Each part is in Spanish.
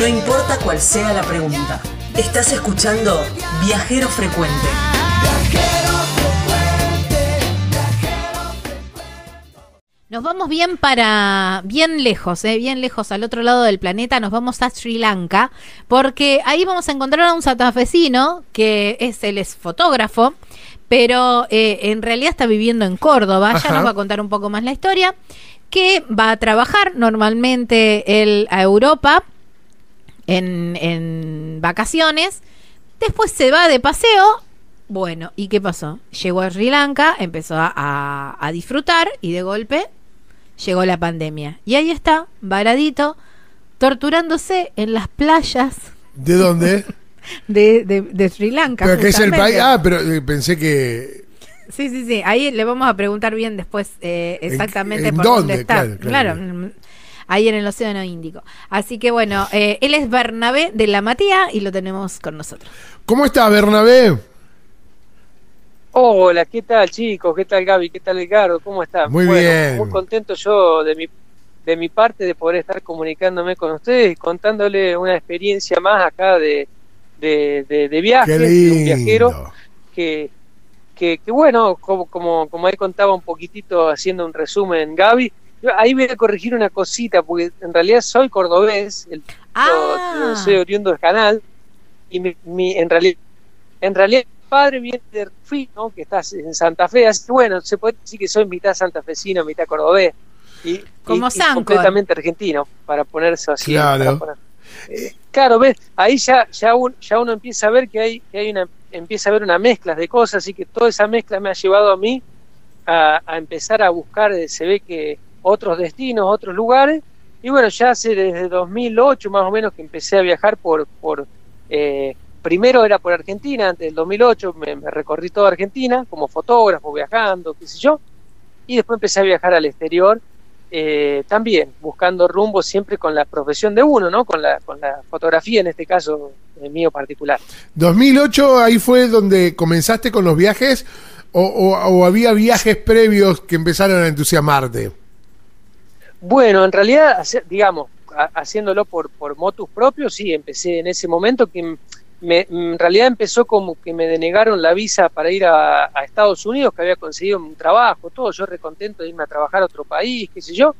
No importa cuál sea la pregunta. Estás escuchando Viajero Frecuente. Nos vamos bien para, bien lejos, eh, bien lejos al otro lado del planeta, nos vamos a Sri Lanka, porque ahí vamos a encontrar a un santafesino que es, él es fotógrafo, pero eh, en realidad está viviendo en Córdoba, ya nos va a contar un poco más la historia, que va a trabajar normalmente él a Europa en, en vacaciones, después se va de paseo, bueno, ¿y qué pasó? Llegó a Sri Lanka, empezó a, a- a disfrutar y de golpe llegó la pandemia. Y ahí está, varadito, torturándose en las playas ¿De dónde? de, de- de Sri Lanka. pero que es el país. Ah, pero eh, pensé que. Sí, sí, sí. Ahí le vamos a preguntar bien después eh, exactamente en por dónde? dónde está. Claro, claro. Ahí en el Océano Índico. Así que bueno, eh, él es Bernabé de la Matía y lo tenemos con nosotros. ¿Cómo estás, Bernabé? Hola, ¿qué tal chicos? ¿Qué tal Gaby? ¿Qué tal Edgardo? ¿Cómo están? Muy Bueno, bien. Muy contento yo de mi, de mi parte de poder estar comunicándome con ustedes y contándole una experiencia más acá de, de, de, de viaje, de un viajero que, que, que bueno, como, como, como ahí contaba un poquitito haciendo un resumen Gaby, yo ahí voy a corregir una cosita, porque en realidad soy cordobés, el, Ah. soy oriundo del canal, y mi, mi- en realidad en realidad mi padre viene de Rufí, ¿no? que está en Santa Fe, así que bueno, se puede decir que soy mitad santafesino, mitad cordobés. Y, Como y- y completamente argentino, para ponerse así. Claro. poner- Eh, claro, ves, ahí ya, ya, un- ya uno empieza a ver que hay, que hay una, empieza a ver una mezcla de cosas, así que toda esa mezcla me ha llevado a mí a, a empezar a buscar, eh, se ve que otros destinos, otros lugares, y bueno, ya hace desde 2008 más o menos que empecé a viajar por, por eh, primero era por Argentina, antes del 2008 me, me recorrí toda Argentina como fotógrafo, viajando, qué sé yo, y después empecé a viajar al exterior, eh, también buscando rumbo siempre con la profesión de uno, ¿no? Con la, con la fotografía, en este caso eh, mío particular. 2008, ahí fue donde comenzaste con los viajes. O- o había viajes previos que empezaron a entusiasmarte? Bueno, en realidad, digamos, ha- haciéndolo por, por motus propios, sí, empecé en ese momento que me, en realidad empezó como que me denegaron la visa para ir a, Estados Unidos, que había conseguido un trabajo, todo, yo recontento de irme a trabajar a otro país, qué sé yo.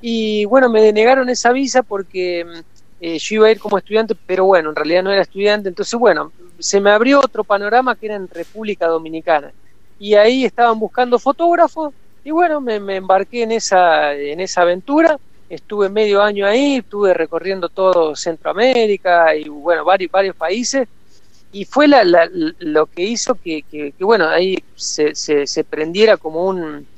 Y bueno, me denegaron esa visa porque eh, yo iba a ir como estudiante, pero bueno, en realidad no era estudiante, entonces bueno, se me abrió otro panorama que era en República Dominicana. Y ahí estaban buscando fotógrafos y bueno, me, me embarqué en esa, en esa aventura, estuve medio año ahí, estuve recorriendo todo Centroamérica y bueno, varios, varios países, y fue la, la- lo que hizo que, que- que, bueno, ahí se, se, se prendiera como un,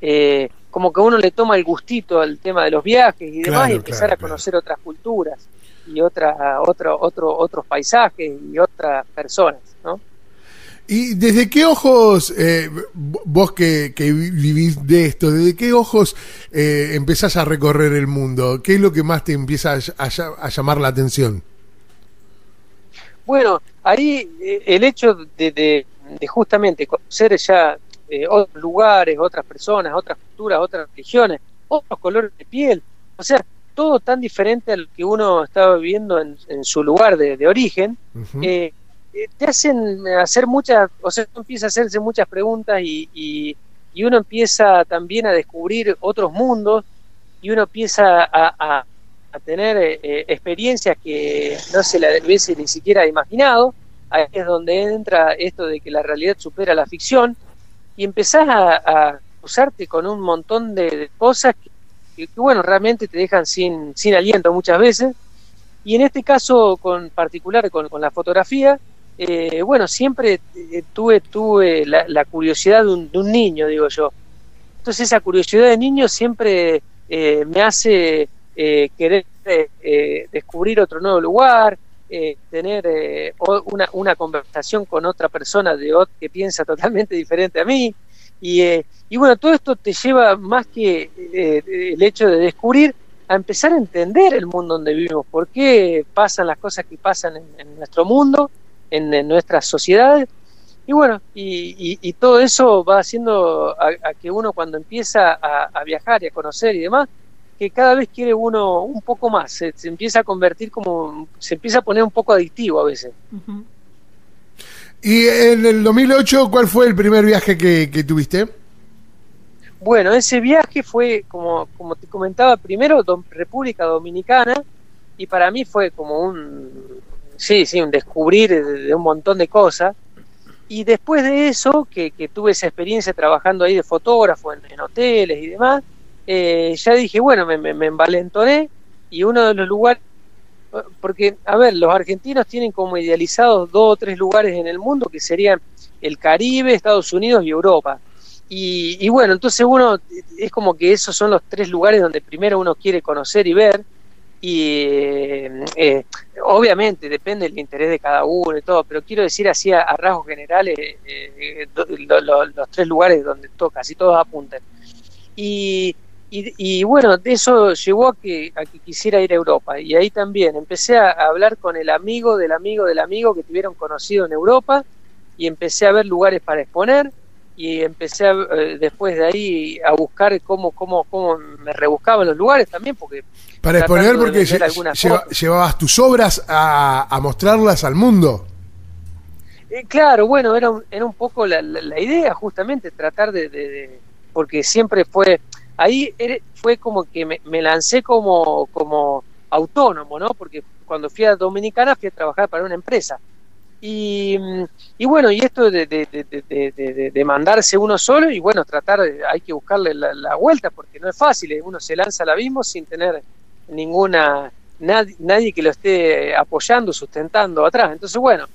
eh, como que uno le toma el gustito al tema de los viajes y demás, Claro, y empezar claro, a conocer otras culturas y otra, otro, otro, otros paisajes y otras personas, ¿no? ¿Y desde qué ojos, eh, vos que, que vi- vivís de esto, desde qué ojos eh, empezás a recorrer el mundo? ¿Qué es lo que más te empieza a, a ll- a llamar la atención? Bueno, ahí eh, el hecho de, de- de justamente conocer ya eh, otros lugares, otras personas, otras culturas, otras religiones, otros colores de piel, o sea, todo tan diferente al que uno estaba viviendo en, en su lugar de, de origen, eh, te hacen hacer muchas, o sea, uno empieza a hacerse muchas preguntas y, y, y uno empieza también a descubrir otros mundos y uno empieza a, a- a tener eh, eh, experiencias que no se la hubiese ni siquiera imaginado. Ahí es donde entra esto de que la realidad supera la ficción y empezás a, a cruzarte con un montón de, de cosas que, que, que, bueno, realmente te dejan sin, sin aliento muchas veces. Y en este caso con particular con, con la fotografía, eh, bueno, siempre eh, tuve, tuve la, curiosidad de un, niño, digo yo. Entonces esa curiosidad de niño siempre eh, me hace querer descubrir otro nuevo lugar, tener una, una conversación con otra persona de que piensa totalmente diferente a mí. Y, y bueno, todo esto te lleva más que el hecho de descubrir a empezar a entender el mundo donde vivimos, por qué pasan las cosas que pasan en nuestro mundo, en, en nuestras sociedades. Y bueno, y, y- y todo eso va haciendo a, a que uno cuando empieza a, a viajar y a conocer y demás, que cada vez quiere uno un poco más, se, se empieza a convertir como, se empieza a poner un poco adictivo a veces. Y en el 2008, ¿cuál fue el primer viaje que, que tuviste? Bueno, ese viaje fue, como, como te comentaba, primero Dom- República Dominicana, y para mí fue como un, sí, sí, un descubrir de, un montón de cosas. Y después de eso, que, tuve esa experiencia trabajando ahí de fotógrafo en, en hoteles y demás, eh, ya dije, bueno, me, me, me envalentoné y uno de los lugares, porque, a ver, los argentinos tienen como idealizados dos o tres lugares en el mundo que serían el Caribe, Estados Unidos y Europa. Y, y bueno, entonces uno, es como que esos son los tres lugares donde primero uno quiere conocer y ver. Y eh, obviamente depende del interés de cada uno y todo, pero quiero decir así a, a rasgos generales eh, los tres lugares donde to- casi todos apuntan. Y, y, y bueno, eso llevó a que, a que quisiera ir a Europa. Y ahí también empecé a hablar con el amigo del amigo del amigo que tuvieron conocido en Europa y empecé a ver lugares para exponer y empecé a, eh, después de ahí a buscar cómo, cómo, cómo me rebuscaban los lugares también, porque Para exponer, porque lle- lleva- llevabas tus obras a, a mostrarlas al mundo. Eh, claro, bueno, era un, era un poco la, la- la idea, justamente, tratar de, de- de- porque siempre fue, ahí fue como que me, me lancé como, como autónomo, ¿no? Porque cuando fui a Dominicana fui a trabajar para una empresa. Y, y bueno, y esto de, de, mandarse uno solo y bueno, tratar, hay que buscarle la, la vuelta porque no es fácil, eh, uno se lanza al abismo sin tener ninguna, nadie, nadie que lo esté apoyando, sustentando atrás. Entonces, bueno,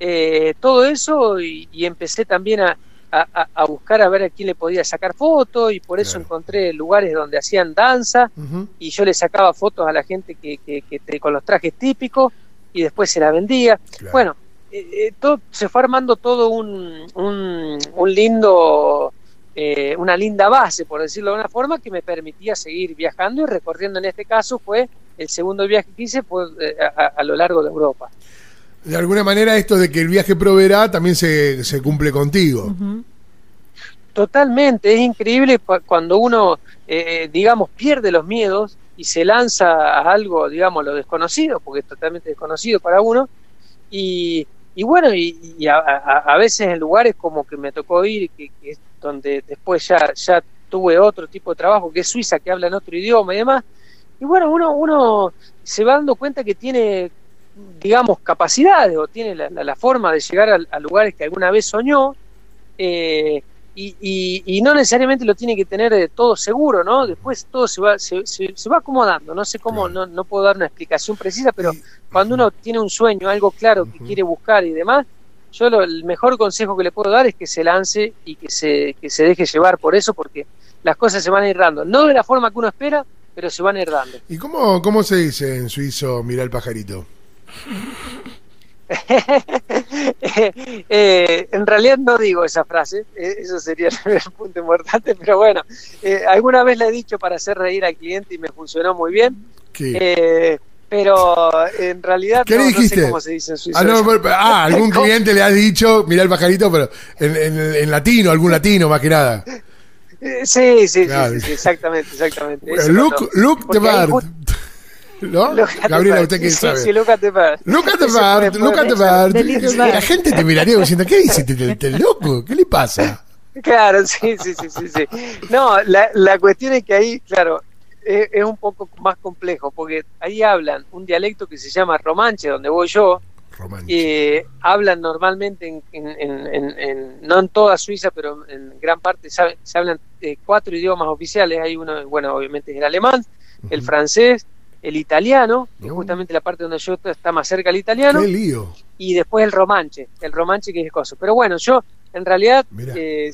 eh, todo eso y, y empecé también a, a- a- a buscar a ver a quién le podía sacar fotos y por eso Claro. encontré lugares donde hacían danza y yo le sacaba fotos a la gente que, que- que te- con los trajes típicos y después se la vendía. Claro. Bueno, eh, eh, todo, se fue armando todo un, un, un lindo, eh, una linda base, por decirlo de una forma, que me permitía seguir viajando y recorriendo. En este caso fue el segundo viaje que hice fue eh, a, a- a lo largo de Europa. De alguna manera, esto de que el viaje proveerá también se, se cumple contigo. Totalmente, es increíble cu- cuando uno, eh, digamos, pierde los miedos y se lanza a algo, digamos, lo desconocido, porque es totalmente desconocido para uno. Y, y bueno, y, y a, a- veces en lugares como que me tocó ir, que, que donde después ya, ya tuve otro tipo de trabajo, que es Suiza, que habla en otro idioma y demás. Y bueno, uno, uno se va dando cuenta que tiene, digamos, capacidades o tiene la, la- la forma de llegar a, a lugares que alguna vez soñó. eh, y, y, y no necesariamente lo tiene que tener eh, todo seguro, ¿no? Después todo se va, se, se- se va acomodando, no sé cómo, Claro. no, no puedo dar una explicación precisa, pero cuando uno tiene un sueño, algo claro que quiere buscar y demás, yo lo- el mejor consejo que le puedo dar es que se lance y que se, que se deje llevar por eso, porque las cosas se van a ir dando, no de la forma que uno espera, pero se van a ir dando. ¿Y cómo, cómo se dice en suizo mira el pajarito? Eh, en realidad no digo esa frase, eh, eso sería el punto importante, pero bueno, eh, alguna vez la he dicho para hacer reír al cliente y me funcionó muy bien, eh, pero en realidad ¿Qué no, no sé dijiste? cómo se dice en suizo. Ah, no, bueno, ah, algún cliente le ha dicho, mira el pajarito, pero en, en- en latino, algún latino más que nada. Eh, Sí, sí, Claro. sí, exactamente, exactamente. Bueno, look, look the bird. ¿No? Gabriela. ¿usted qué Sí, sabe? Sí, look at the bird. Look at the bird, look at the La gente te miraría diciendo, ¿qué dice? ¿Te, te- te loco? ¿Qué le pasa? Claro, sí, sí, sí, sí, sí. No, la, la cuestión es que ahí, claro, es, es un poco más complejo, porque ahí hablan un dialecto que se llama romanche, donde voy yo, Romántico. eh, hablan normalmente, en, en- en- en- en- no en toda Suiza, pero en gran parte sabe- se hablan eh, cuatro idiomas oficiales. Hay uno, bueno, obviamente es el alemán, el francés, el italiano, que Oh. justamente la parte donde yo estoy está más cerca al italiano, Qué lío. y después el romanche, el romanche que es coso. Pero bueno, yo en realidad eh,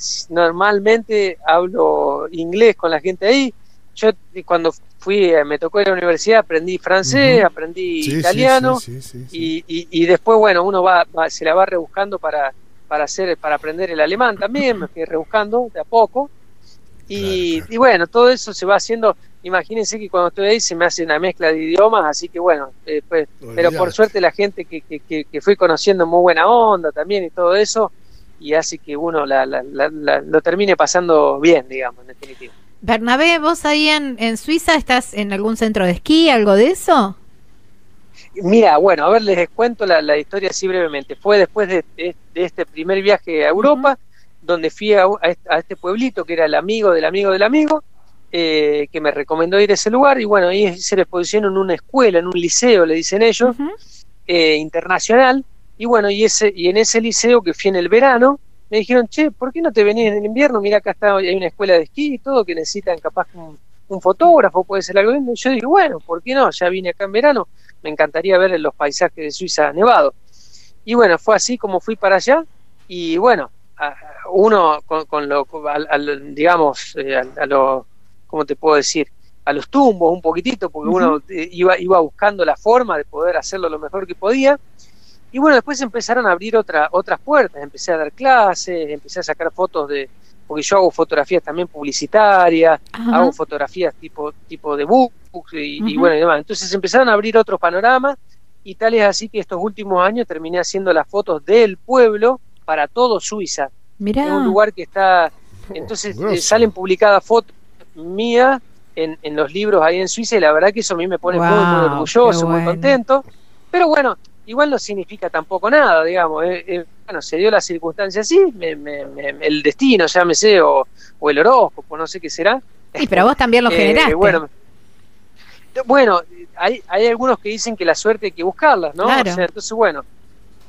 normalmente hablo inglés con la gente ahí. Yo cuando fui, eh, me tocó ir a la universidad, aprendí francés, aprendí Sí, italiano sí, sí, sí, sí. y, y, y después, bueno, uno va, va- se la va rebuscando para, para hacer, para aprender el alemán también, me fui rebuscando de a poco. Y, Claro, claro. y bueno, todo eso se va haciendo, imagínense que cuando estoy ahí se me hace una mezcla de idiomas, así que bueno, eh, pues, pero por suerte la gente que, que, que, que fui conociendo muy buena onda también y todo eso, y hace que uno la, la, la- la- lo termine pasando bien, digamos, en definitiva. Bernabé, vos ahí en, en Suiza estás en algún centro de esquí, algo de eso? Mira, bueno, a ver, les cuento la, la historia así brevemente. Fue después de, de- de este primer viaje a Europa, donde fui a, a este pueblito que era el amigo del amigo del amigo, eh, que me recomendó ir a ese lugar. Y bueno, ahí hice la exposición en una escuela, en un liceo, le dicen ellos, eh, internacional. Y bueno, y, ese, y en ese liceo que fui en el verano, me dijeron, che, ¿por qué no te venís en el invierno? Mira, acá está, hay una escuela de esquí y todo, que necesitan capaz un, un fotógrafo, puede ser algo lindo. Y yo dije, bueno, ¿por qué no? Ya vine acá en verano, me encantaría ver los paisajes de Suiza nevado. Y bueno, fue así como fui para allá. Y bueno, a- uno con, con lo, al- al- digamos, eh, a, a lo, ¿cómo te puedo decir? A los tumbos un poquitito, porque uno eh, iba, iba buscando la forma de poder hacerlo lo mejor que podía. Y bueno, después empezaron a abrir otra, otras puertas, empecé a dar clases, empecé a sacar fotos de, porque yo hago fotografías también publicitarias, Ajá. hago fotografías tipo, tipo de books y, bueno y demás. Entonces empezaron a abrir otros panoramas y tal es así que estos últimos años terminé haciendo las fotos del pueblo para todo Suiza. Mirá. Es un lugar que está, entonces eh, salen publicadas fotos mías en, en los libros ahí en Suiza y la verdad que eso a mí me pone muy, muy orgulloso, muy contento. Pero bueno, igual no significa tampoco nada, digamos. eh, eh, bueno, se dio la circunstancia así, me- me- me- el destino, llámese, o, o el horóscopo, no sé qué será. Y pero vos también lo Eh, generaste. bueno, bueno, hay, hay algunos que dicen que la suerte hay que buscarla, ¿no? Claro. O sea, entonces, bueno,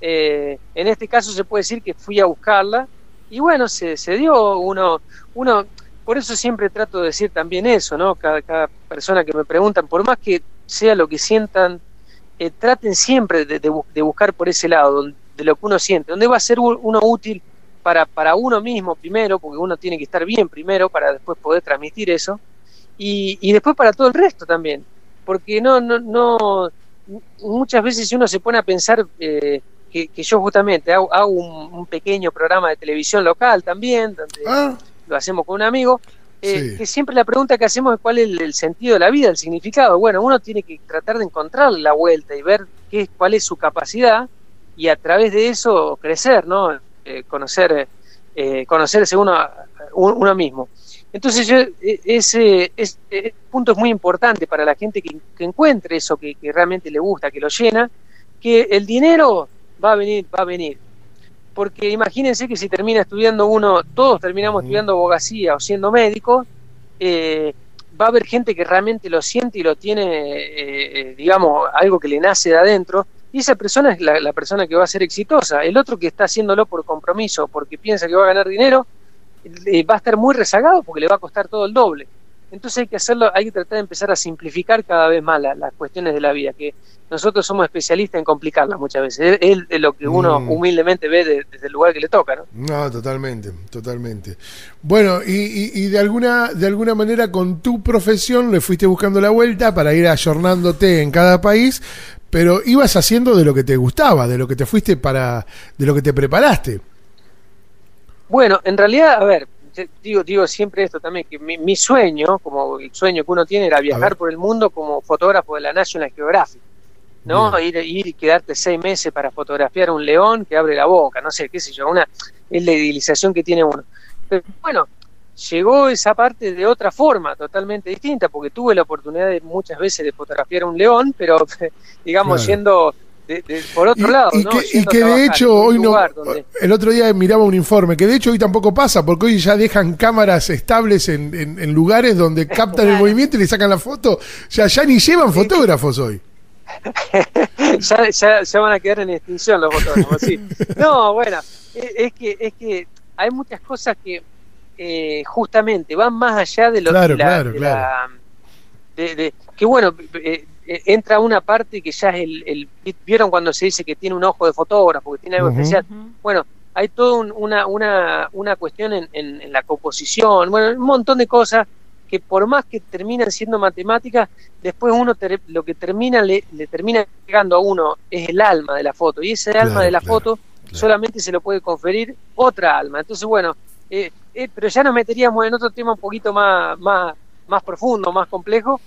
eh, en este caso se puede decir que fui a buscarla y bueno, se, se dio uno, uno, por eso siempre trato de decir también eso, ¿no? Cada, cada persona que me preguntan, por más que sea lo que sientan, eh, traten siempre de, de de buscar por ese lado, de lo que uno siente, donde va a ser uno útil para, para uno mismo primero, porque uno tiene que estar bien primero para después poder transmitir eso, y, y después para todo el resto también, porque no, no, no, muchas veces uno se pone a pensar eh, que, que yo justamente hago, hago un, un pequeño programa de televisión local también, donde Ah, lo hacemos con un amigo, eh, Sí. que siempre la pregunta que hacemos es cuál es el, el sentido de la vida, el significado. Bueno, uno tiene que tratar de encontrar la vuelta y ver qué, cuál es su capacidad y a través de eso crecer, ¿no? Eh, conocer, eh, conocerse uno, un- uno mismo. Entonces yo, eh, ese, ese punto es muy importante para la gente que, que encuentre eso que, que realmente le gusta, que lo llena, que el dinero va a venir, va a venir. Porque imagínense que si termina estudiando uno, todos terminamos estudiando abogacía o siendo médicos, eh, va a haber gente que realmente lo siente y lo tiene, eh, eh, digamos, algo que le nace de adentro, y esa persona es la, la persona que va a ser exitosa. El otro que está haciéndolo por compromiso, porque piensa que va a ganar dinero, eh, va a estar muy rezagado porque le va a costar todo el doble. Entonces hay que hacerlo, hay que tratar de empezar a simplificar cada vez más la- las cuestiones de la vida, que nosotros somos especialistas en complicarlas muchas veces. Es, lo que uno Mm. humildemente ve de- desde el lugar que le toca, ¿no? no, totalmente, totalmente. Bueno, y, y- y de alguna de alguna manera con tu profesión le fuiste buscando la vuelta para ir ayornándote en cada país, pero ibas haciendo de lo que te gustaba, de lo que te fuiste para, de lo que te preparaste. Bueno, en realidad, a ver, digo, digo siempre esto también, que mi, mi sueño, como el sueño que uno tiene, era viajar por el mundo como fotógrafo de la National Geographic, ¿no? Ir, ir y quedarte seis meses para fotografiar un león que abre la boca, no sé, qué sé yo, una, es la idealización que tiene uno. Pero bueno, llegó esa parte de otra forma, totalmente distinta, porque tuve la oportunidad de, muchas veces de fotografiar un león, pero digamos, Claro. yendo de- de- por otro Y- lado, y, ¿no? que, y de hecho hoy no, donde- el otro día miraba un informe, que de hecho hoy tampoco pasa, porque hoy ya dejan cámaras estables en, en- en lugares donde captan el movimiento y le sacan la foto, ya, ya ni llevan fotógrafos hoy. ya, ya, ya van a quedar en extinción los fotógrafos, sí. No, bueno, es, es que es que hay muchas cosas que eh, justamente van más allá de lo Claro, que la, claro, de claro. la- de- de- que bueno, eh, entra una parte que ya es el, el- vieron cuando se dice que tiene un ojo de fotógrafo, que tiene algo especial. Bueno, hay toda un- una, una, una cuestión en, en- en la composición, bueno, un montón de cosas que por más que terminan siendo matemáticas, después uno ter- lo que termina le, le termina llegando a uno es el alma de la foto, y ese alma Claro, de la claro, foto solamente se lo puede conferir otra alma. Entonces, bueno, eh, eh, pero ya nos meteríamos en otro tema un poquito más, más, más profundo, más complejo,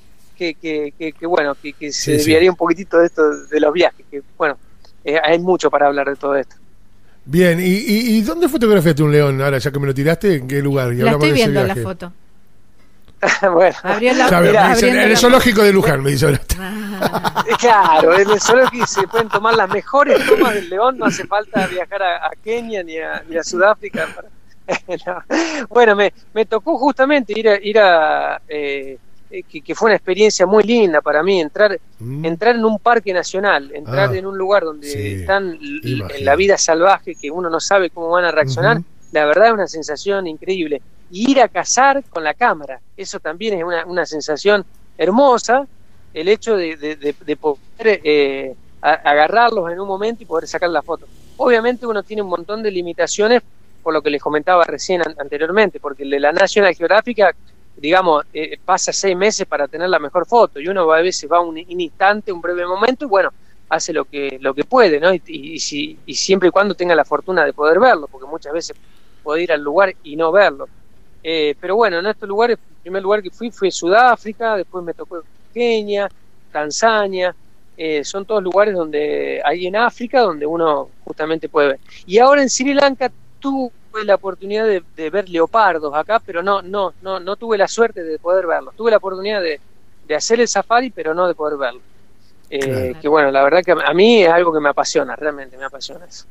que, que, que, que, bueno, que, que se Sí, sí. desviaría un poquitito de esto de los viajes, que bueno, eh, hay mucho para hablar de todo esto. Bien, ¿y, y, y dónde fotografiaste un león? Ahora, ya que me lo tiraste, ¿en qué lugar? Y La hablamos estoy de ese viendo la foto. bueno, la, me en el la- zoológico de Luján, me dice ahora. Ah, claro, en el zoológico se pueden tomar las mejores tomas del león, no hace falta viajar a, a Kenia ni a, ni a Sudáfrica. para- No. Bueno, me, me tocó justamente ir a, ir a eh, que, que fue una experiencia muy linda para mí, entrar, Mm. entrar en un parque nacional, entrar Ah, en un lugar donde sí, están en la vida salvaje, que uno no sabe cómo van a reaccionar, la verdad es una sensación increíble. Y ir a cazar con la cámara, eso también es una, una sensación hermosa, el hecho de, de- de- de poder eh, a- agarrarlos en un momento y poder sacar la foto. Obviamente uno tiene un montón de limitaciones, por lo que les comentaba recién an- anteriormente, porque el de la National Geographic, digamos, eh, pasa seis meses para tener la mejor foto, y uno a veces va un, un instante, un breve momento, y bueno, hace lo que, lo que puede, ¿no? Y siempre y cuando tenga la fortuna de poder verlo, porque muchas veces puede ir al lugar y no verlo. Eh, pero bueno, en estos lugares, el primer lugar que fui fue Sudáfrica, después me tocó Kenia, Tanzania, eh, son todos lugares donde hay en África donde uno justamente puede ver. Y ahora en Sri Lanka tuve la oportunidad de, de ver leopardos acá, pero no, no, no, no tuve la suerte de poder verlos. Tuve la oportunidad de, de hacer el safari, pero no de poder verlo. Eh, Claro. Que bueno, la verdad que a mí es algo que me apasiona, realmente me apasiona eso.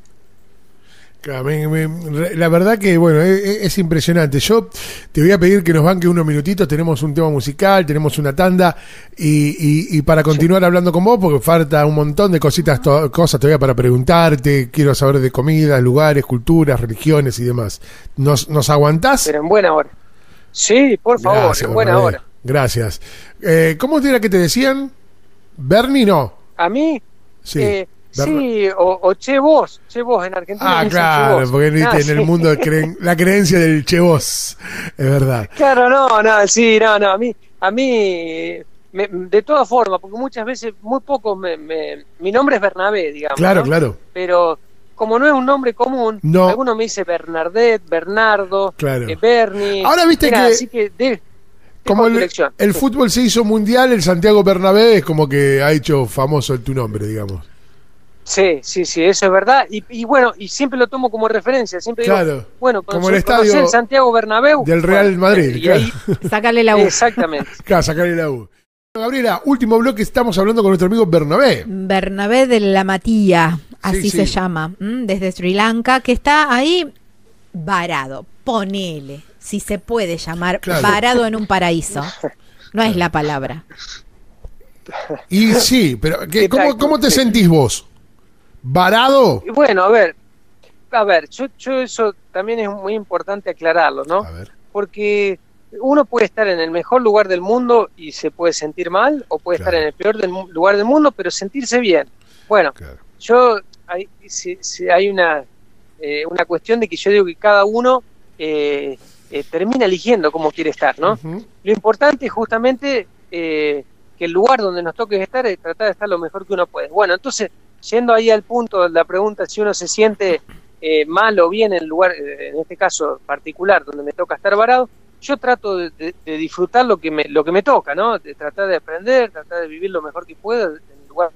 La verdad que, bueno, es, es impresionante. Yo te voy a pedir que nos banques unos minutitos. Tenemos un tema musical, tenemos una tanda. Y, y- y para continuar hablando con vos, porque falta un montón de cositas, to- cosas todavía para preguntarte. Quiero saber de comida, lugares, culturas, religiones y demás. ¿Nos, nos aguantás? Pero en buena hora. Sí, por favor, Gracias, en buena hora. Gracias. Eh, ¿Cómo era que te decían? Bernie, no. A mí, Sí. eh, sí, o, o Che Vos, Che Vos en Argentina. Ah, Che claro, Vos. porque viste, Ah, en el mundo creen la creencia del chevos. Es verdad. Claro, no, no, sí, no, no, a mí, a mí, me- de todas formas, porque muchas veces, muy pocos, me, me- mi nombre es Bernabé, digamos. Claro, ¿no? claro. Pero como no es un nombre común, No. algunos me dice Bernardet, Bernardo, Claro. eh, Bernie. Ahora viste Mira, que- Así que de, Como el, el fútbol se hizo mundial, el Santiago Bernabé es como que ha hecho famoso tu nombre, digamos. Sí, sí, sí, eso es verdad. Y, y bueno, y siempre lo tomo como referencia. Siempre digo, Claro. bueno, Como el estadio el Santiago Bernabéu. Del Real Bueno, Madrid, Y claro. ahí, Sácale la U. exactamente. Claro, sacarle la U. Gabriela, último bloque, estamos hablando con nuestro amigo Bernabé. Bernabé de la Matía, así Sí, se llama, desde Sri Lanka, que está ahí varado, ponele, si se puede llamar Claro. varado en un paraíso. No es la palabra. Y sí, pero ¿qué- ¿Qué ¿cómo, cómo te sentís vos? ¿Varado? Bueno, a ver, a ver, yo, yo eso también es muy importante aclararlo, ¿no? A ver. Porque uno puede estar en el mejor lugar del mundo y se puede sentir mal, o puede Claro. estar en el peor del lugar del mundo, pero sentirse bien. Bueno, Claro. yo hay, si- si hay una, eh, una cuestión de que yo digo que cada uno eh, eh, termina eligiendo cómo quiere estar, ¿no? Lo importante es justamente eh, que el lugar donde nos toque estar es tratar de estar lo mejor que uno puede. Bueno, entonces, yendo ahí al punto de la pregunta, si uno se siente eh, mal o bien en el lugar, eh, en este caso particular, donde me toca estar varado, yo trato de, disfrutar lo que, me, lo que me toca, ¿no? De tratar de aprender, tratar de vivir lo mejor que puedo en el lugar.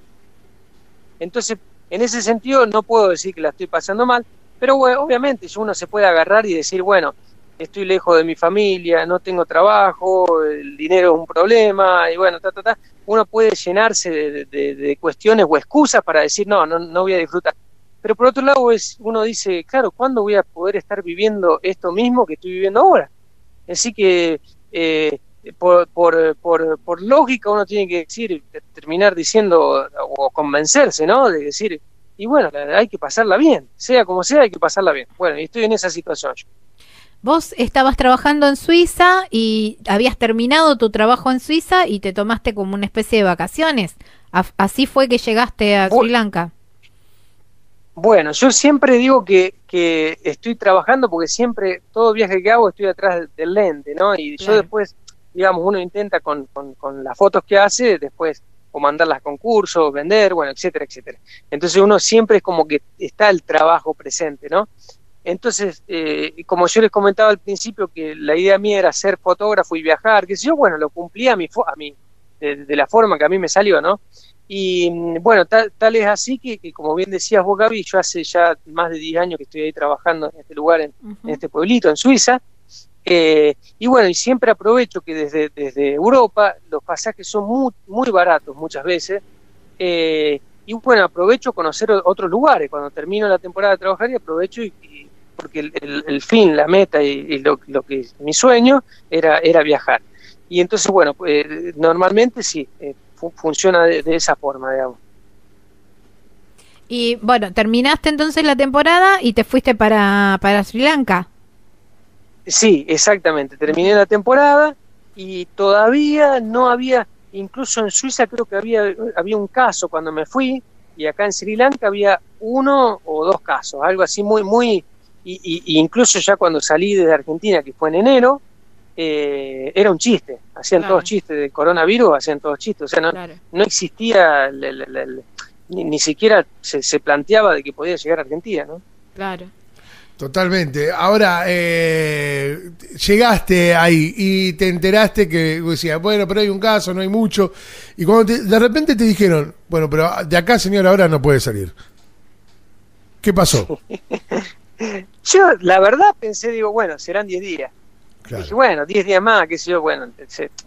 Entonces, en ese sentido, no puedo decir que la estoy pasando mal, pero bueno, obviamente uno se puede agarrar y decir, bueno, estoy lejos de mi familia, no tengo trabajo, el dinero es un problema, y bueno, ta, ta, ta. Uno puede llenarse de, cuestiones o excusas para decir, no, no, no voy a disfrutar. Pero por otro lado, es, uno dice, claro, ¿cuándo voy a poder estar viviendo esto mismo que estoy viviendo ahora? Así que, eh, por, por, por, por lógica, uno tiene que decir, terminar diciendo o convencerse, ¿no? De decir, y bueno, hay que pasarla bien, sea como sea, hay que pasarla bien. Bueno, y estoy en esa situación yo. Vos estabas trabajando en Suiza y habías terminado tu trabajo en Suiza y te tomaste como una especie de vacaciones. Así fue que llegaste a Sri Lanka. Bueno, yo siempre digo que, que estoy trabajando porque siempre, todo viaje que hago estoy atrás del lente, ¿no? Y yo después, digamos, uno intenta con, con, con las fotos que hace, después o mandarlas a concursos, vender, bueno, etcétera, etcétera. Entonces uno siempre es como que está el trabajo presente, ¿no? Entonces, eh, y como yo les comentaba al principio que la idea mía era ser fotógrafo y viajar, que yo, bueno, lo cumplí a mi, a mi de, de la forma que a mí me salió, ¿no? Y mm, bueno, tal, tal es así que, que, como bien decías vos, Gaby, yo hace ya más de 10 años que estoy ahí trabajando en este lugar, en, en este pueblito, en Suiza. Eh, y bueno, y siempre aprovecho que desde, desde Europa los pasajes son muy, muy baratos muchas veces. Eh, y bueno, aprovecho conocer otros lugares. Cuando termino la temporada de trabajar y aprovecho y, porque el, el, fin, la meta y, lo, lo, que mi sueño era, era viajar. Y entonces, bueno, pues, normalmente sí, eh, funciona de, esa forma, digamos. Y bueno, terminaste entonces la temporada y te fuiste para, para Sri Lanka. Sí, exactamente. Terminé la temporada y todavía no había, incluso en Suiza creo que había, había un caso cuando me fui y acá en Sri Lanka había uno o dos casos, algo así muy, muy, y, incluso ya cuando salí de Argentina, que fue en enero, eh, era un chiste, hacían todos chistes de coronavirus, hacían todos chistes, o sea, no, no existía, ni, siquiera se, se planteaba de que podía llegar a Argentina, ¿no? Claro. Totalmente. Ahora, eh, llegaste ahí y te enteraste que decías, bueno, pero hay un caso, no hay mucho. Y cuando de repente te dijeron, bueno, pero de acá, señor, ahora no puede salir. ¿Qué pasó? yo, la verdad, pensé, digo, bueno, serán 10 días. Dije, bueno, 10 días más, qué sé yo, bueno,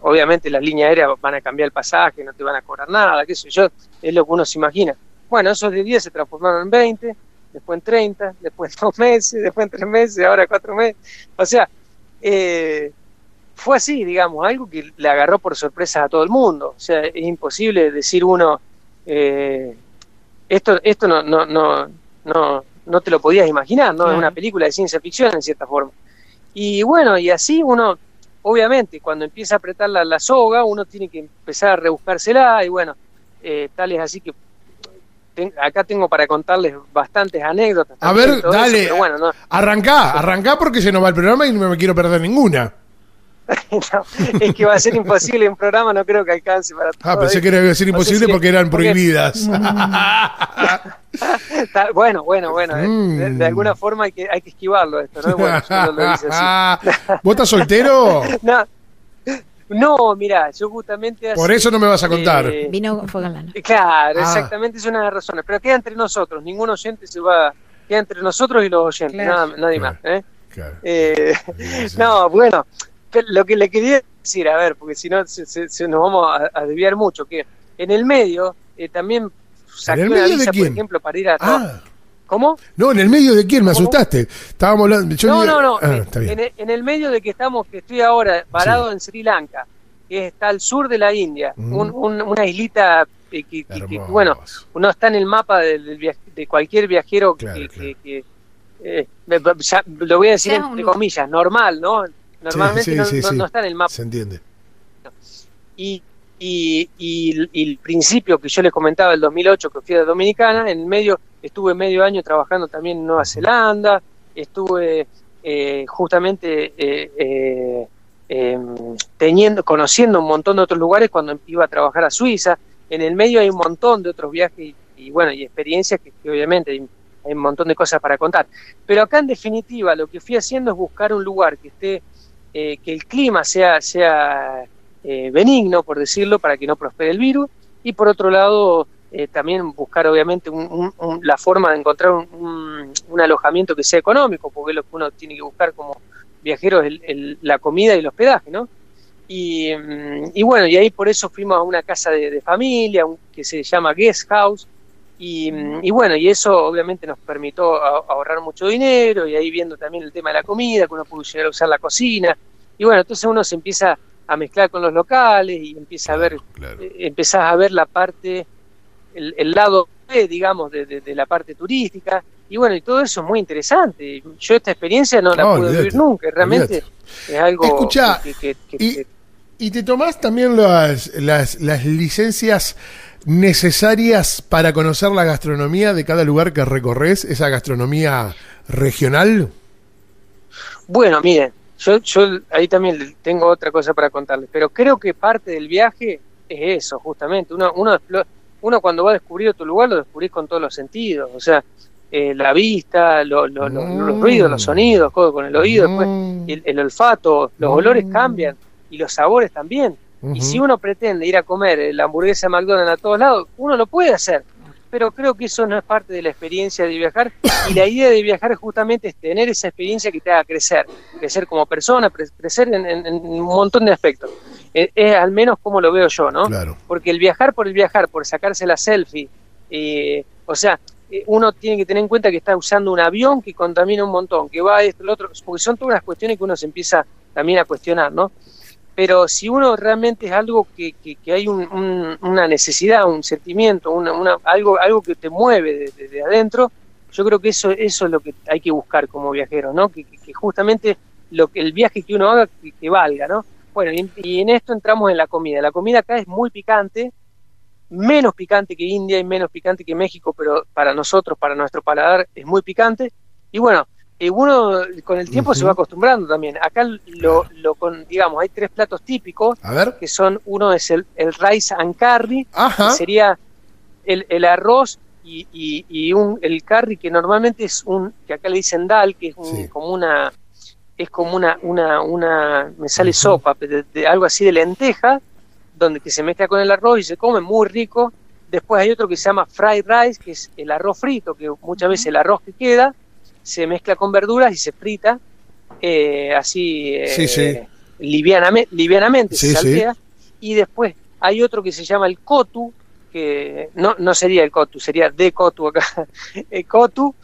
obviamente las líneas aéreas van a cambiar el pasaje, no te van a cobrar nada, qué sé yo, es lo que uno se imagina. Bueno, esos 10 días se transformaron en 20 después en 30, después en dos meses, después en tres meses, ahora cuatro meses. O sea, eh, fue así, digamos, algo que le agarró por sorpresa a todo el mundo. O sea, es imposible decir uno, eh, esto, esto no, no, no, no, no te lo podías imaginar, ¿no? Es una película de ciencia ficción en cierta forma. Y bueno, y así uno, obviamente, cuando empieza a apretar la, soga, uno tiene que empezar a rebuscársela y bueno, eh, tal es así que acá tengo para contarles bastantes anécdotas. A ver, dale. Arrancá, arrancá porque se nos va el programa y no me quiero perder ninguna. Es que va a ser imposible un programa, no creo que alcance para Ah, pensé que iba a ser imposible porque eran prohibidas. bueno, bueno, bueno. Eh, de, alguna forma hay que, hay que esquivarlo esto, ¿no? Bueno, lo así. ¿Vos estás soltero? no. No, mira, yo justamente... Por eso no me vas a contar. Eh, Vino fue Claro, ah. exactamente, es una de las razones. Pero queda entre nosotros, ningún oyente se va... Queda entre nosotros y los oyentes, nada, nadie más. ¿eh? Eh, no, bueno, lo que le quería decir, a ver, porque si no se, nos vamos a, desviar mucho, que en el medio también saqué una visa, por ejemplo, para ir a... Ah. ¿Cómo? No, en el medio de quién, me asustaste. Estábamos hablando. no, no, no, ah, en, el, medio de que estamos, que estoy ahora parado en Sri Lanka, que está al sur de la India, mm. una islita que, bueno, uno está en el mapa de cualquier viajero que, eh, lo voy a decir entre comillas, normal, ¿no? Normalmente no, está en el mapa. Se entiende. Y, y, y, el principio que yo les comentaba, el 2008, que fui a Dominicana, en el medio estuve medio año trabajando también en Nueva Zelanda, estuve eh, justamente eh, eh, em, teniendo, conociendo un montón de otros lugares cuando iba a trabajar a Suiza. En el medio hay un montón de otros viajes y, bueno, y experiencias que, obviamente hay, un montón de cosas para contar. Pero acá en definitiva lo que fui haciendo es buscar un lugar que esté, que el clima sea, sea benigno, por decirlo, para que no prospere el virus, y por otro lado eh, también buscar obviamente la forma de encontrar un, alojamiento que sea económico, porque es lo que uno tiene que buscar como viajero es la comida y el hospedaje, ¿no? Y, mm, bueno, y ahí por eso fuimos a una casa de, familia que se llama Guest House, y, y, bueno, y eso obviamente nos permitió ahorrar mucho dinero, y ahí viendo también el tema de la comida, que uno pudo llegar a usar la cocina, y bueno, entonces uno se empieza a mezclar con los locales y empieza a ver, eh, empezás a ver la parte el, lado B, digamos, de, la parte turística. Y bueno, y todo eso es muy interesante. Yo esta experiencia no la pude vivir nunca, realmente es algo que, y, y, te tomás también las, las, las licencias necesarias para conocer la gastronomía de cada lugar que recorres, esa gastronomía regional? Bueno, miren, yo, yo ahí también tengo otra cosa para contarles, pero creo que parte del viaje es eso, justamente. Uno, uno uno cuando va a descubrir otro lugar lo descubrís con todos los sentidos, o sea, eh, la vista, los ruidos, los sonidos, con el oído, después el, olfato, los olores cambian y los sabores también. Y si uno pretende ir a comer la hamburguesa de McDonald's a todos lados, uno lo puede hacer. pero creo que eso no es parte de la experiencia de viajar y la idea de viajar justamente es tener esa experiencia que te haga crecer, crecer como persona, crecer en, un montón de aspectos. Es, al menos como lo veo yo, ¿no? Claro. Porque el viajar por el viajar, por sacarse la selfie, eh, o sea, eh, uno tiene que tener en cuenta que está usando un avión que contamina un montón, que va esto, lo otro, porque son todas las cuestiones que uno se empieza también a cuestionar, ¿no? Pero si uno realmente es algo que, que, hay una necesidad, un sentimiento, una, algo, algo que te mueve desde adentro, yo creo que eso, eso es lo que hay que buscar como viajero, ¿no? Que, justamente lo que el viaje que uno haga que, valga, ¿no? Bueno, y, en esto entramos en la comida. La comida acá es muy picante, menos picante que India y menos picante que México, pero para nosotros, para nuestro paladar, es muy picante. Y bueno, uno con el tiempo se va acostumbrando también. Acá lo, lo con, digamos, hay tres platos típicos, que son, uno es el, el rice and curry, que sería el, el arroz y, y, un, el curry que normalmente es un, que acá le dicen dal, que es como una, es como una, una, una, me sale sopa, de, algo así de lenteja, donde que se mezcla con el arroz y se come muy rico. Después hay otro que se llama fried rice, que es el arroz frito, que muchas veces el arroz que queda se mezcla con verduras y se frita eh, así eh, livianamente, se saltea. Y después hay otro que se llama el cotu, que no, no sería el cotu, sería de cotu acá, el cotu,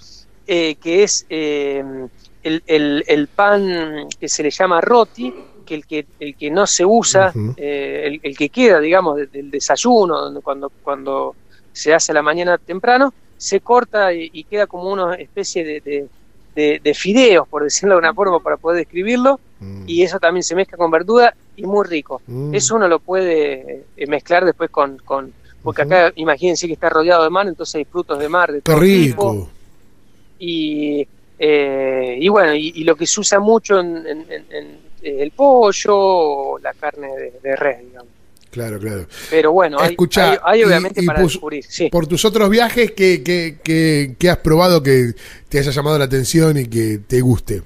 eh, que es el, el, pan que se le llama roti, que el que, el que no se usa, el, el, que queda, digamos, del desayuno, cuando, cuando se hace a la mañana temprano, se corta y, queda como una especie de, de, fideos, por decirlo de una forma, para poder describirlo, mm. y eso también se mezcla con verdura y muy rico. Mm. Eso uno lo puede eh, mezclar después con, con porque acá imagínense que está rodeado de mar, entonces hay frutos de mar de todo rico. Y, eh, y bueno, y, lo que se usa mucho en, el pollo, la carne de, de res, digamos. Claro, claro. Pero bueno, hay, hay, obviamente para descubrir. Por tus otros viajes, ¿qué, qué, has probado que te haya llamado la atención y que te guste?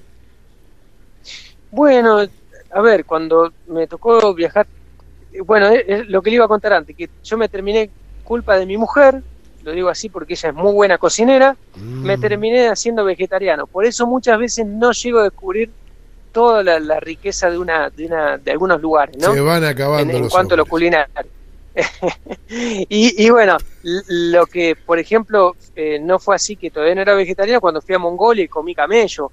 Bueno, a ver, cuando me tocó viajar, bueno, es, lo que le iba a contar antes, que yo me terminé culpa de mi mujer, lo digo así porque ella es muy buena cocinera, me mm. terminé haciendo vegetariano. Por eso muchas veces no llego a descubrir toda la, riqueza de una, de una de algunos lugares, ¿no? Se van acabando en, cuanto a lo culinario. y, bueno, lo que, por ejemplo, eh, no fue así que todavía no era vegetariano cuando fui a Mongolia y comí camello.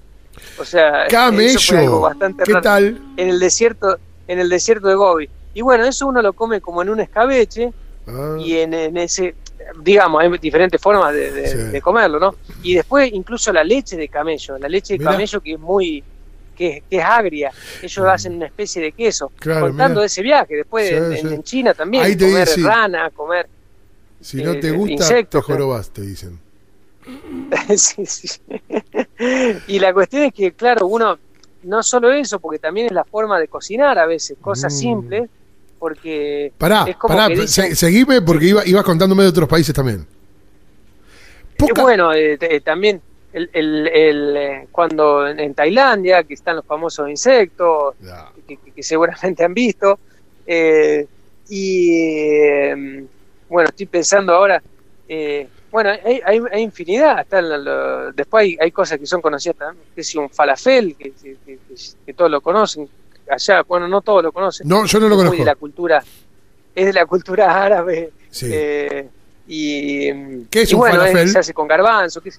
O sea, camello. bastante ¿Qué tal? En el desierto, en el desierto de Gobi. Y bueno, eso uno lo come como en un escabeche ah. y en, ese, digamos, hay diferentes formas de, comerlo, ¿no? Y después incluso la leche de camello, la leche de camello que es muy que, es agria. Ellos hacen una especie de queso. contando de ese viaje. Después en, China también, comer rana, comer. Si no te eh, gusta, insectos, te jorobas, te dicen. sí, sí. y la cuestión es que, claro, uno, no solo eso, porque también es la forma de cocinar a veces, cosas mm. simples, porque... Pará, pará, seguime porque iba, ibas contándome de otros países también. Bueno, eh, también el, el, el, eh, cuando en, Tailandia, que están los famosos insectos, que, seguramente han visto, eh, y em, bueno, estoy pensando ahora, eh, bueno, hay, hay, infinidad, después hay, hay, cosas que son conocidas también, que es un falafel, que, que, todos lo conocen, allá, bueno, no todos lo conocen. No, yo no lo conozco. Es de la cultura, es de la cultura árabe. Y, ¿Qué es un bueno, falafel? se hace con garbanzo, ¿qué,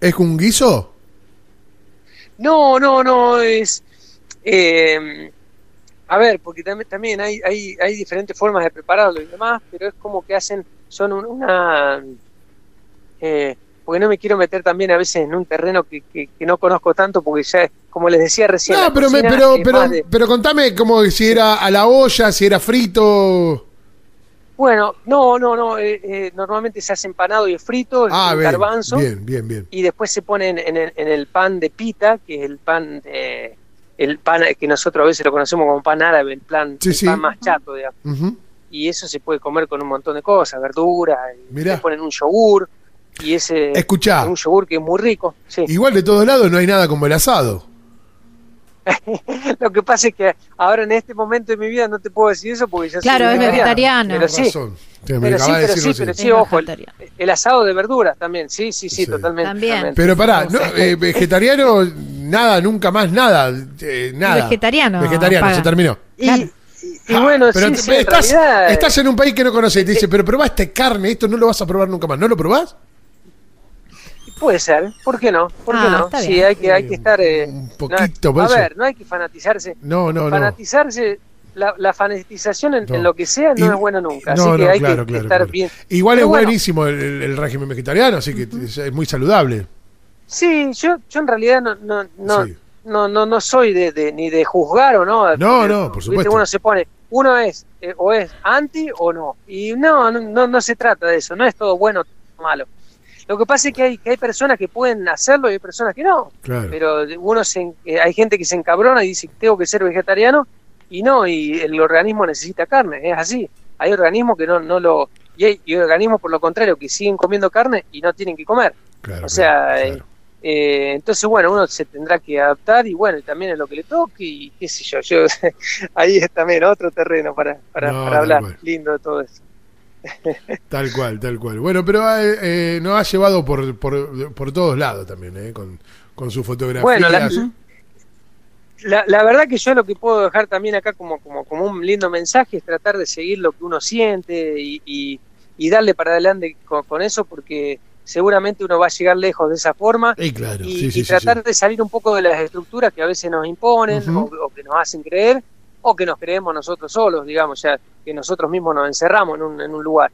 ¿Es un guiso? No, no, no, es... Eh, a ver, porque también, también hay, hay, hay diferentes formas de prepararlo y demás, pero es como que hacen, son una... Eh, porque no me quiero meter también a veces en un terreno que, que, no conozco tanto, porque ya, como les decía recién... No, pero, pero, pero, pero contame como si era a la olla, si era frito... Bueno, no, no, no. Eh, eh, normalmente se hace empanado y frito, el ah, garbanzo. Bien, bien, bien. Y después se pone en, el, pan de pita, que es el pan el pan que nosotros a veces lo conocemos como pan árabe, el, plan, pan más chato, digamos. Y eso se puede comer con un montón de cosas, verduras, le ponen un yogur. Y ese Escuchá, un yogur que es muy rico. Igual de todos lados no hay nada como el asado. Lo que pasa es que ahora en este momento de mi vida no te puedo decir eso porque ya Claro, soy es vegetariano. Pero sí, Razón. Pero sí, pero sí, pero sí, Es ojo, el, asado de verduras también, sí, sí, sí, Sí. totalmente. También. totalmente. Pero pará, no, eh, vegetariano, nada, nunca más, nada. eh, nada. Vegetariano, Vegetariano, paga. se terminó. y, claro. y- y bueno, Ah, pero sí, te- sí, en estás, realidad, eh, estás en un país que no conoces y te dice, pero probaste carne, esto no lo vas a probar nunca más. ¿No lo probás? Puede ser, ¿por qué no? ¿Por qué Ah, no? Sí, bien. hay que, hay que estar... eh, Un poquito, no, a eso. ver, no hay que fanatizarse. No, no, no. Fanatizarse, la, la fanatización en, No. en lo que sea no Y- es bueno nunca. no, así que no, hay claro, que claro, estar claro. bien. Igual Pero es bueno, buenísimo el, el- el régimen vegetariano, así que es, es muy saludable. Sí, yo, yo en realidad no, no, no, Sí. no, no, no soy de, de- ni de juzgar o no. No, no, por viste, supuesto. Uno se pone, uno es eh, o es anti o no. Y no, no, no, no se trata de eso, no es todo bueno o malo. Lo que pasa es que hay, que hay personas que pueden hacerlo y hay personas que no. Claro. Pero uno se, eh, hay gente que se encabrona y dice, tengo que ser vegetariano y no, y el organismo necesita carne, es así. Hay organismos que no, no lo... Y hay, y organismos, por lo contrario, que siguen comiendo carne y no tienen que comer. claro, o sea, claro, eh. Eh, entonces, bueno, uno se tendrá que adaptar y bueno, también es lo que le toque y qué sé yo, yo ahí es también otro terreno para, para, No, para hablar, lindo de todo eso. Tal cual, tal cual. Bueno, pero eh, eh, nos ha llevado por, por, por todos lados también, eh, con, con sus fotografías. Bueno, la, la, la verdad que yo lo que puedo dejar también acá como, como, como un lindo mensaje es tratar de seguir lo que uno siente y, y, y darle para adelante con, con eso porque seguramente uno va a llegar lejos de esa forma Eh, claro, y, sí, y tratar sí. de salir un poco de las estructuras que a veces nos imponen o que nos hacen creer o que nos creemos nosotros solos, digamos, ya que nosotros mismos nos encerramos en un, en un lugar.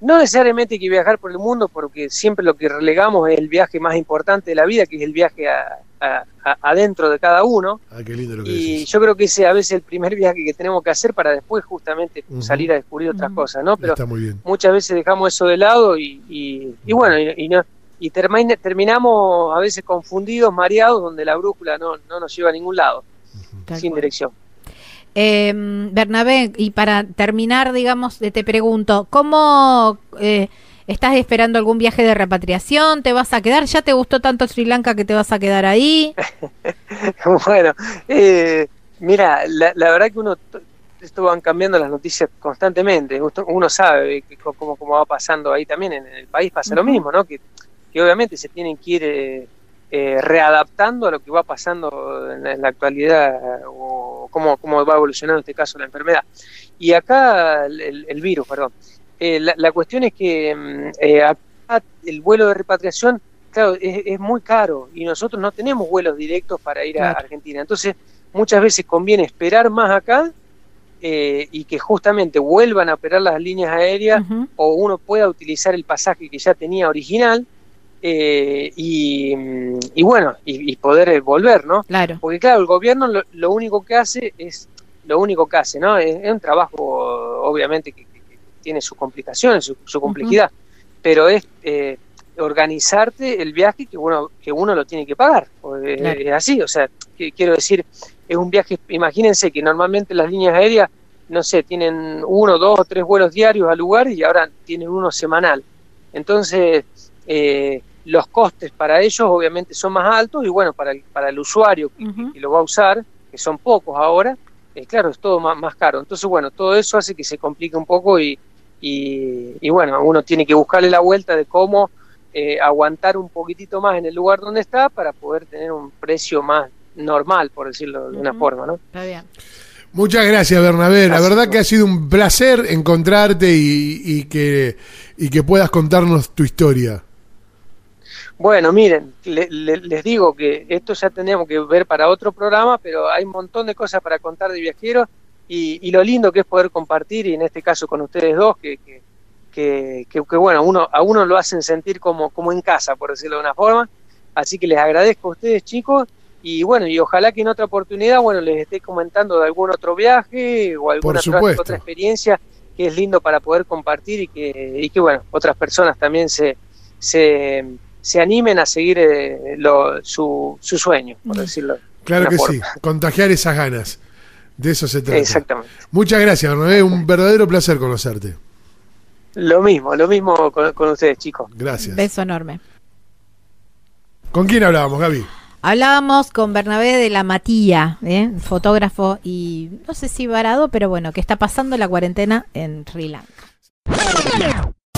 No necesariamente hay que viajar por el mundo porque siempre lo que relegamos es el viaje más importante de la vida, que es el viaje a- a- a- adentro de cada uno. Ah, qué lindo lo que Y decís. yo creo que ese a veces es el primer viaje que tenemos que hacer para después justamente salir a descubrir otras cosas, ¿no? Pero Está muy bien. muchas veces dejamos eso de lado y, y, y bueno, y, y no, y termina- terminamos a veces confundidos, mareados, donde la brújula no, no nos lleva a ningún lado, sin cual. dirección. Eh, Bernabé, y para terminar, digamos, eh, te pregunto, ¿cómo eh, estás esperando algún viaje de repatriación? ¿Te vas a quedar? ¿Ya te gustó tanto Sri Lanka que te vas a quedar ahí? bueno, eh, mira, la, la verdad que uno, esto van cambiando las noticias constantemente, Uno- sabe cómo, cómo va pasando ahí también, en el país pasa lo mismo, ¿no? Que, que obviamente se tienen que ir eh, eh, readaptando a lo que va pasando en la, en la actualidad o cómo, cómo va evolucionando en este caso la enfermedad. Y acá el, virus, perdón. Eh, la, la cuestión es que mm, eh, acá el vuelo de repatriación, claro, es, es muy caro y nosotros no tenemos vuelos directos para ir a. Argentina. Entonces, muchas veces conviene esperar más acá eh, y que justamente vuelvan a operar las líneas aéreas o uno pueda utilizar el pasaje que ya tenía original eh, y, mm, y bueno, y, y poder eh, volver, ¿no? Claro. Porque claro, el gobierno lo, lo único que hace es, lo único que hace, ¿no? Es, es un trabajo, obviamente, que, que- que tiene sus complicaciones, su, su complejidad, pero es eh, organizarte el viaje que uno, que uno lo tiene que pagar. Claro. Es así, o sea, que- quiero decir, es un viaje, imagínense que normalmente las líneas aéreas, no sé, tienen uno, dos o tres vuelos diarios al lugar y ahora tienen uno semanal. Entonces, eh, los costes para ellos obviamente son más altos y bueno, para el, para el usuario que, lo va a usar, que son pocos ahora, eh, claro, es todo más, más caro. Entonces, bueno, todo eso hace que se complique un poco y, y, y bueno, uno tiene que buscarle la vuelta de cómo eh, aguantar un poquitito más en el lugar donde está para poder tener un precio más normal, por decirlo de una forma, ¿no? Está bien. Muchas gracias, Bernabé. La verdad que ha sido un placer encontrarte y, y que, y que puedas contarnos tu historia. Bueno, miren, le- le- les digo que esto ya tenemos que ver para otro programa, pero hay un montón de cosas para contar de viajeros y, y lo lindo que es poder compartir, y en este caso con ustedes dos, que, que, que, que- que, bueno, uno, a uno lo hacen sentir como, como en casa, por decirlo de una forma. Así que les agradezco a ustedes, chicos, y bueno, y ojalá que en otra oportunidad, bueno, les esté comentando de algún otro viaje o alguna otra, otra experiencia que es lindo para poder compartir y que, y que bueno, otras personas también se, se, se animen a seguir eh, lo- su, su sueño, por decirlo. Claro que forma. sí, contagiar esas ganas. De eso se trata. Exactamente. Muchas gracias, Bernabé. Un verdadero placer conocerte. Lo mismo, lo mismo con, con ustedes, chicos. Gracias. Beso enorme. ¿Con quién hablábamos, Gaby? Hablábamos con Bernabé de la Matía, ¿eh? fotógrafo y no sé si varado, pero bueno, que está pasando la cuarentena en Sri Lanka.